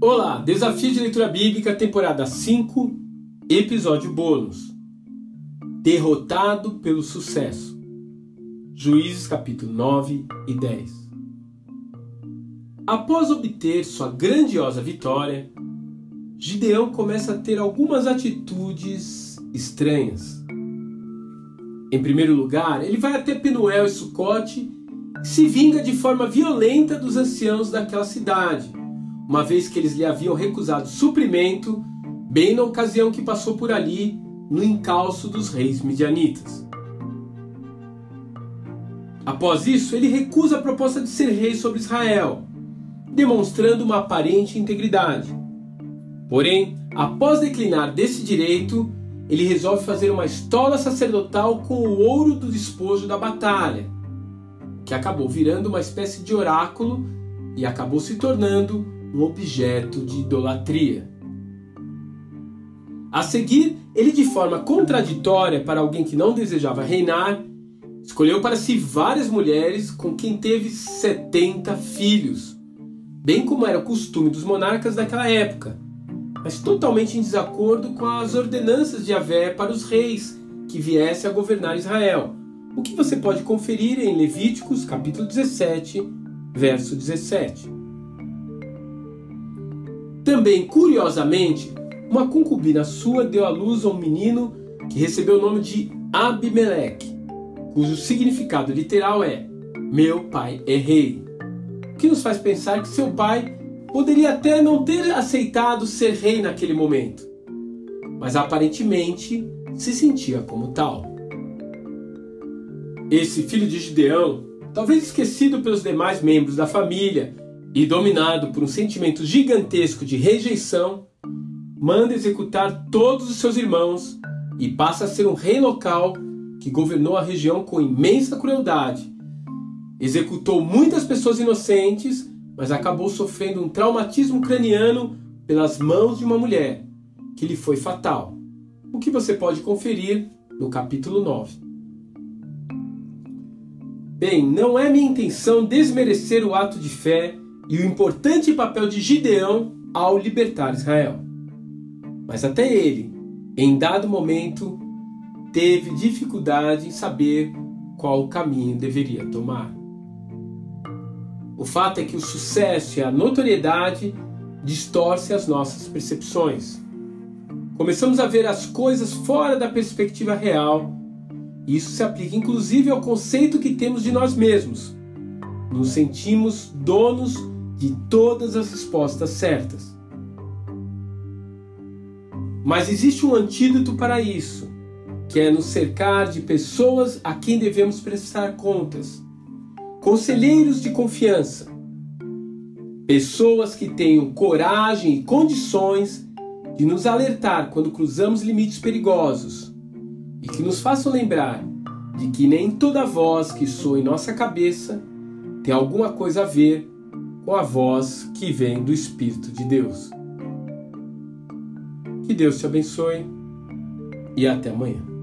Olá, Desafio de Leitura Bíblica, temporada 5, episódio bônus. Derrotado pelo sucesso. Juízes capítulo 9 e 10. Após obter sua grandiosa vitória, Gideão começa a ter algumas atitudes estranhas. Em primeiro lugar, ele vai até Penuel e Sucote se vinga de forma violenta dos anciãos daquela cidade uma vez que eles lhe haviam recusado suprimento, bem na ocasião que passou por ali no encalço dos reis midianitas. Após isso, ele recusa a proposta de ser rei sobre Israel, demonstrando uma aparente integridade. Porém, após declinar desse direito, ele resolve fazer uma estola sacerdotal com o ouro do despojo da batalha, que acabou virando uma espécie de oráculo e acabou se tornando um objeto de idolatria. A seguir, ele, de forma contraditória para alguém que não desejava reinar, escolheu para si várias mulheres com quem teve 70 filhos, bem como era costume dos monarcas daquela época, mas totalmente em desacordo com as ordenanças de Javé para os reis que viessem a governar Israel, o que você pode conferir em Levíticos capítulo 17, verso 17. Também, curiosamente, uma concubina sua deu à luz a um menino que recebeu o nome de Abimeleque, cujo significado literal é Meu pai é rei. O que nos faz pensar que seu pai poderia até não ter aceitado ser rei naquele momento, mas aparentemente se sentia como tal. Esse filho de Gideão, talvez esquecido pelos demais membros da família e, dominado por um sentimento gigantesco de rejeição, manda executar todos os seus irmãos e passa a ser um rei local que governou a região com imensa crueldade. Executou muitas pessoas inocentes, mas acabou sofrendo um traumatismo craniano pelas mãos de uma mulher, que lhe foi fatal. O que você pode conferir no capítulo 9. Bem, não é minha intenção desmerecer o ato de fé e o importante papel de Gideão ao libertar Israel. Mas até ele, em dado momento, teve dificuldade em saber qual caminho deveria tomar. O fato é que o sucesso e a notoriedade distorcem as nossas percepções. Começamos a ver as coisas fora da perspectiva real, isso se aplica inclusive ao conceito que temos de nós mesmos. Nos sentimos donos de todas as respostas certas. Mas existe um antídoto para isso, que é nos cercar de pessoas a quem devemos prestar contas, conselheiros de confiança, pessoas que tenham coragem e condições de nos alertar quando cruzamos limites perigosos e que nos façam lembrar de que nem toda voz que soa em nossa cabeça tem alguma coisa a ver com a voz que vem do Espírito de Deus. Que Deus te abençoe e até amanhã.